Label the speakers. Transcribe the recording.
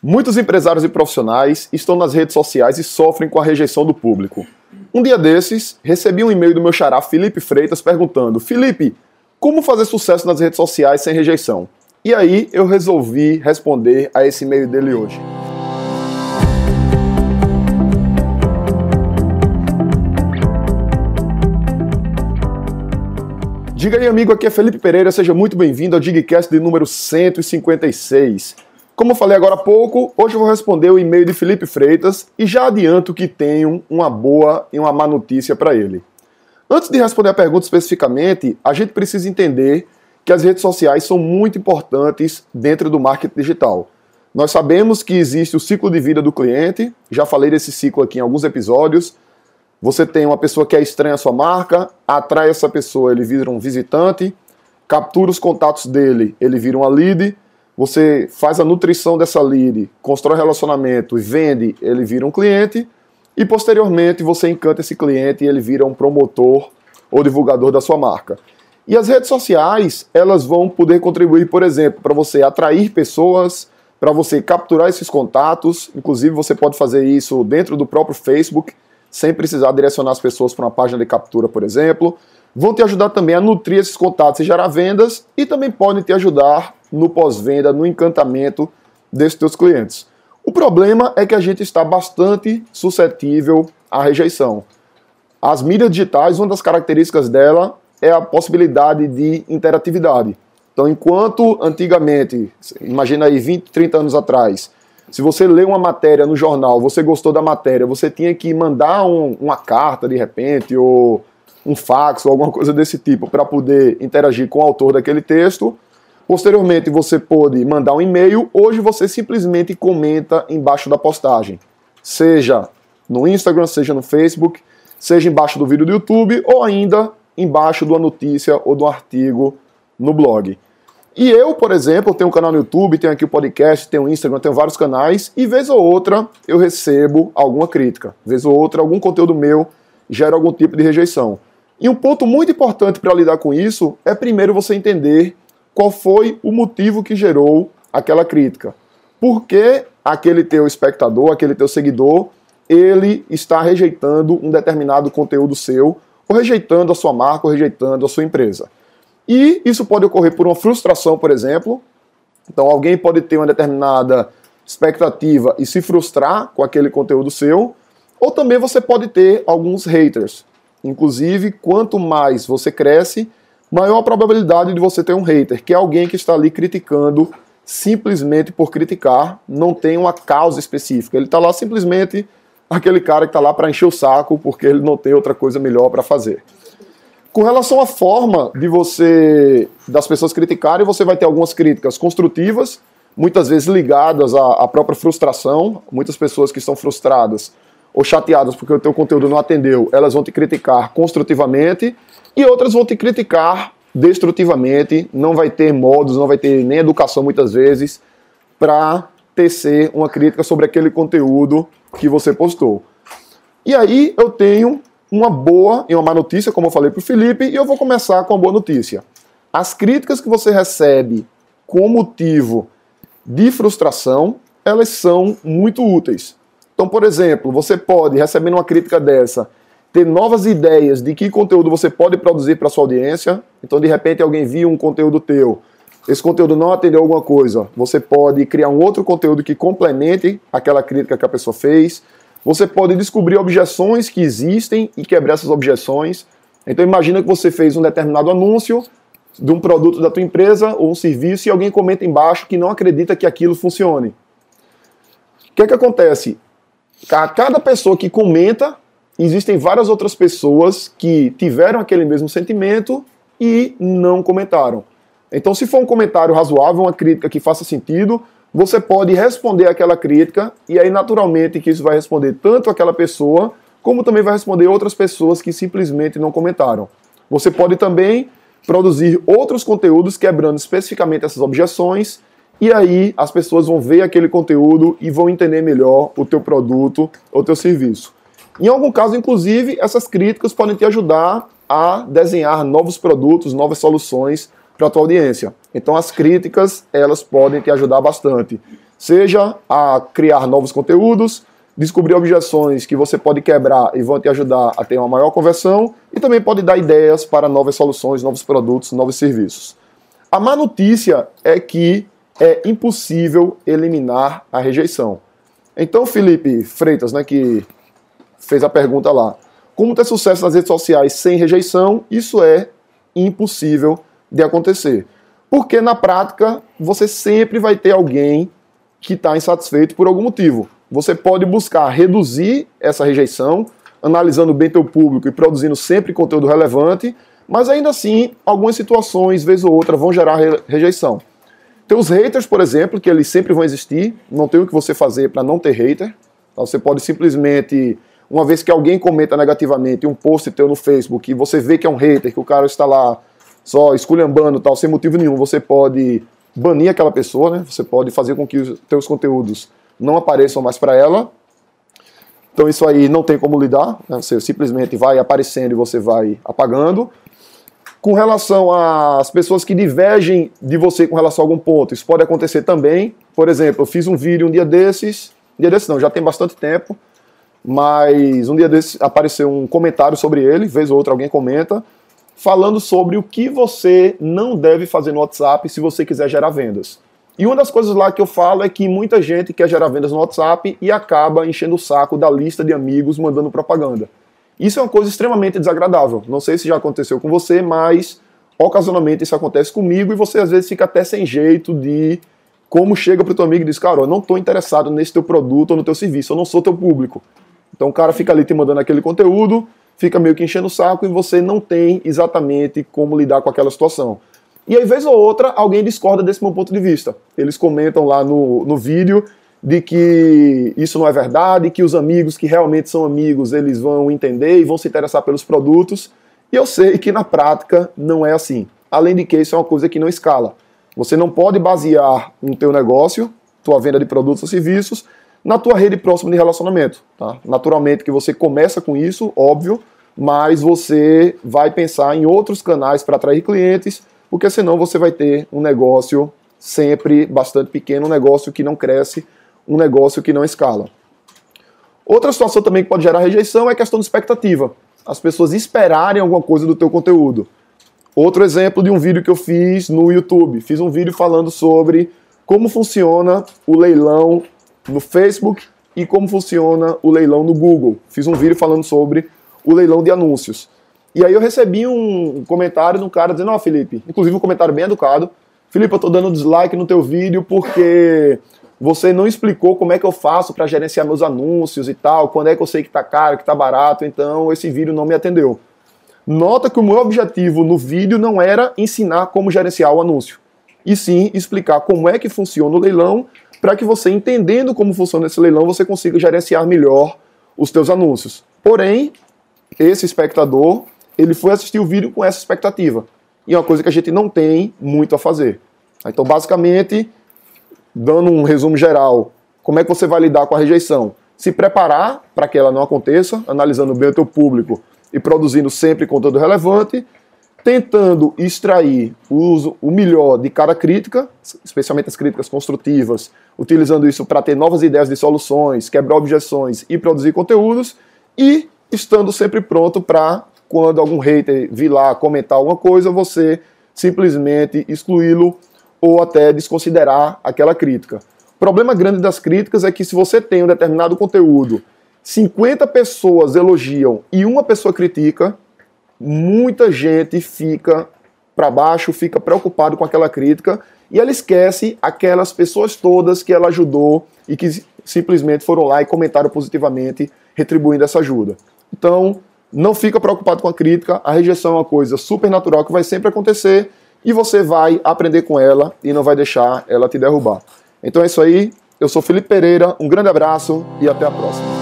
Speaker 1: Muitos empresários e profissionais estão nas redes sociais e sofrem com a rejeição do público. Um dia desses, recebi um e-mail do meu xará Felipe Freitas perguntando: Felipe, como fazer sucesso nas redes sociais sem rejeição? E aí eu resolvi responder a esse e-mail dele hoje. Diga aí, amigo, aqui é Felipe Pereira, seja muito bem-vindo ao Digcast de número 156. Como eu falei agora há pouco, hoje eu vou responder o e-mail de Felipe Freitas e já adianto que tenho uma boa e uma má notícia para ele. Antes de responder a pergunta especificamente, a gente precisa entender que as redes sociais são muito importantes dentro do marketing digital. Nós sabemos que existe o ciclo de vida do cliente, já falei desse ciclo aqui em alguns episódios. Você tem uma pessoa que é estranha à sua marca, atrai essa pessoa, ele vira um visitante, captura os contatos dele, ele vira uma lead você faz a nutrição dessa lead, constrói relacionamento e vende, ele vira um cliente, e posteriormente você encanta esse cliente e ele vira um promotor ou divulgador da sua marca. E as redes sociais, elas vão poder contribuir, por exemplo, para você atrair pessoas, para você capturar esses contatos, inclusive você pode fazer isso dentro do próprio Facebook, sem precisar direcionar as pessoas para uma página de captura, por exemplo. Vão te ajudar também a nutrir esses contatos e gerar vendas, e também podem te ajudar no pós-venda, no encantamento desses teus clientes. O problema é que a gente está bastante suscetível à rejeição. As mídias digitais, uma das características dela é a possibilidade de interatividade. Então, enquanto antigamente, imagina aí 20, 30 anos atrás, se você lê uma matéria no jornal, você gostou da matéria, você tinha que mandar um, uma carta de repente, ou um fax, ou alguma coisa desse tipo, para poder interagir com o autor daquele texto. Posteriormente, você pode mandar um e-mail. Hoje, você simplesmente comenta embaixo da postagem, seja no Instagram, seja no Facebook, seja embaixo do vídeo do YouTube ou ainda embaixo de uma notícia ou de um artigo no blog. E eu, por exemplo, tenho um canal no YouTube, tenho aqui o podcast, tenho o Instagram, tenho vários canais, e vez ou outra eu recebo alguma crítica. Vez ou outra, algum conteúdo meu gera algum tipo de rejeição. E um ponto muito importante para lidar com isso é primeiro você entender qual foi o motivo que gerou aquela crítica. Por que aquele teu espectador, aquele teu seguidor, ele está rejeitando um determinado conteúdo seu, ou rejeitando a sua marca, ou rejeitando a sua empresa. E isso pode ocorrer por uma frustração, por exemplo. Então, alguém pode ter uma determinada expectativa e se frustrar com aquele conteúdo seu, ou também você pode ter alguns haters. Inclusive, quanto mais você cresce, maior a probabilidade de você ter um hater, que é alguém que está ali criticando simplesmente por criticar, não tem uma causa específica. Ele está lá simplesmente aquele cara que está lá para encher o saco porque ele não tem outra coisa melhor para fazer. Com relação à forma de você das pessoas criticarem, você vai ter algumas críticas construtivas, muitas vezes ligadas à, à própria frustração. Muitas pessoas que estão frustradas ou chateadas porque o teu conteúdo não atendeu, elas vão te criticar construtivamente e outras vão te criticar destrutivamente, não vai ter modos, não vai ter nem educação muitas vezes para tecer uma crítica sobre aquele conteúdo que você postou. E aí eu tenho uma boa e uma má notícia, como eu falei para o Felipe, e eu vou começar com a boa notícia. As críticas que você recebe com motivo de frustração, elas são muito úteis. Então, por exemplo, você pode, recebendo uma crítica dessa, ter novas ideias de que conteúdo você pode produzir para sua audiência. Então, de repente, alguém viu um conteúdo teu, esse conteúdo não atendeu alguma coisa, você pode criar um outro conteúdo que complemente aquela crítica que a pessoa fez. Você pode descobrir objeções que existem e quebrar essas objeções. Então, imagina que você fez um determinado anúncio de um produto da tua empresa ou um serviço e alguém comenta embaixo que não acredita que aquilo funcione. O que é que acontece? A cada pessoa que comenta existem várias outras pessoas que tiveram aquele mesmo sentimento e não comentaram. Então, se for um comentário razoável, uma crítica que faça sentido, você pode responder aquela crítica e aí, naturalmente, que isso vai responder tanto aquela pessoa, como também vai responder outras pessoas que simplesmente não comentaram. Você pode também produzir outros conteúdos quebrando especificamente essas objeções e aí as pessoas vão ver aquele conteúdo e vão entender melhor o teu produto ou teu serviço. Em algum caso, inclusive, essas críticas podem te ajudar a desenhar novos produtos, novas soluções para a tua audiência. Então as críticas, elas podem te ajudar bastante. Seja a criar novos conteúdos, descobrir objeções que você pode quebrar e vão te ajudar a ter uma maior conversão, e também pode dar ideias para novas soluções, novos produtos, novos serviços. A má notícia é que é impossível eliminar a rejeição. Então, Felipe Freitas, né, que fez a pergunta lá, como ter sucesso nas redes sociais sem rejeição? Isso é impossível de acontecer. Porque na prática você sempre vai ter alguém que está insatisfeito por algum motivo. Você pode buscar reduzir essa rejeição, analisando bem teu público e produzindo sempre conteúdo relevante, mas ainda assim, algumas situações, vez ou outra, vão gerar rejeição. Tem os haters, por exemplo, que eles sempre vão existir, não tem o que você fazer para não ter hater. Então, você pode simplesmente, uma vez que alguém comenta negativamente um post teu no Facebook e você vê que é um hater, que o cara está lá só esculhambando tal, sem motivo nenhum, você pode banir aquela pessoa, né? Você pode fazer com que os teus conteúdos não apareçam mais para ela. Então isso aí não tem como lidar, né? você simplesmente vai aparecendo e você vai apagando. Com relação às pessoas que divergem de você com relação a algum ponto, isso pode acontecer também. Por exemplo, eu fiz um vídeo um dia desses, um dia desses não, já tem bastante tempo, mas um dia desses apareceu um comentário sobre ele, vez ou outra alguém comenta, falando sobre o que você não deve fazer no WhatsApp se você quiser gerar vendas. E uma das coisas lá que eu falo é que muita gente quer gerar vendas no WhatsApp e acaba enchendo o saco da lista de amigos mandando propaganda. Isso é uma coisa extremamente desagradável. Não sei se já aconteceu com você, mas ocasionalmente isso acontece comigo e você às vezes fica até sem jeito de como chega para o teu amigo e diz, cara, eu não estou interessado nesse teu produto ou no teu serviço, eu não sou teu público. Então o cara fica ali te mandando aquele conteúdo, fica meio que enchendo o saco e você não tem exatamente como lidar com aquela situação. E aí, vez ou outra, alguém discorda desse meu ponto de vista. Eles comentam lá no, no vídeo de que isso não é verdade, que os amigos que realmente são amigos, eles vão entender e vão se interessar pelos produtos. E eu sei que na prática não é assim. Além de que isso é uma coisa que não escala. Você não pode basear um teu negócio, tua venda de produtos ou serviços, na tua rede próxima de relacionamento. Tá? Naturalmente que você começa com isso, óbvio, mas você vai pensar em outros canais para atrair clientes porque senão você vai ter um negócio sempre bastante pequeno, um negócio que não cresce, um negócio que não escala. Outra situação também que pode gerar rejeição é a questão de expectativa. As pessoas esperarem alguma coisa do teu conteúdo. Outro exemplo de um vídeo que eu fiz no YouTube. Fiz um vídeo falando sobre como funciona o leilão no Facebook e como funciona o leilão no Google. Fiz um vídeo falando sobre o leilão de anúncios. E aí eu recebi um comentário de um cara dizendo, ó oh, Felipe, inclusive um comentário bem educado, Felipe, eu tô dando dislike no teu vídeo porque você não explicou como é que eu faço para gerenciar meus anúncios e tal, quando é que eu sei que tá caro, que tá barato, então esse vídeo não me atendeu. Nota que o meu objetivo no vídeo não era ensinar como gerenciar o anúncio, e sim explicar como é que funciona o leilão, para que você entendendo como funciona esse leilão, você consiga gerenciar melhor os teus anúncios. Porém, esse espectador ele foi assistir o vídeo com essa expectativa. E é uma coisa que a gente não tem muito a fazer. Então, basicamente, dando um resumo geral, como é que você vai lidar com a rejeição? Se preparar para que ela não aconteça, analisando bem o teu público e produzindo sempre conteúdo relevante, tentando extrair o, o melhor de cada crítica, especialmente as críticas construtivas, utilizando isso para ter novas ideias de soluções, quebrar objeções e produzir conteúdos, e estando sempre pronto para quando algum hater vir lá comentar alguma coisa, você simplesmente excluí-lo ou até desconsiderar aquela crítica. O problema grande das críticas é que se você tem um determinado conteúdo, 50 pessoas elogiam e uma pessoa critica, muita gente fica para baixo, fica preocupado com aquela crítica e ela esquece aquelas pessoas todas que ela ajudou e que simplesmente foram lá e comentaram positivamente, retribuindo essa ajuda. Então, não fica preocupado com a crítica, a rejeição é uma coisa super natural que vai sempre acontecer e você vai aprender com ela e não vai deixar ela te derrubar. Então é isso aí, eu sou Felipe Pereira, um grande abraço e até a próxima.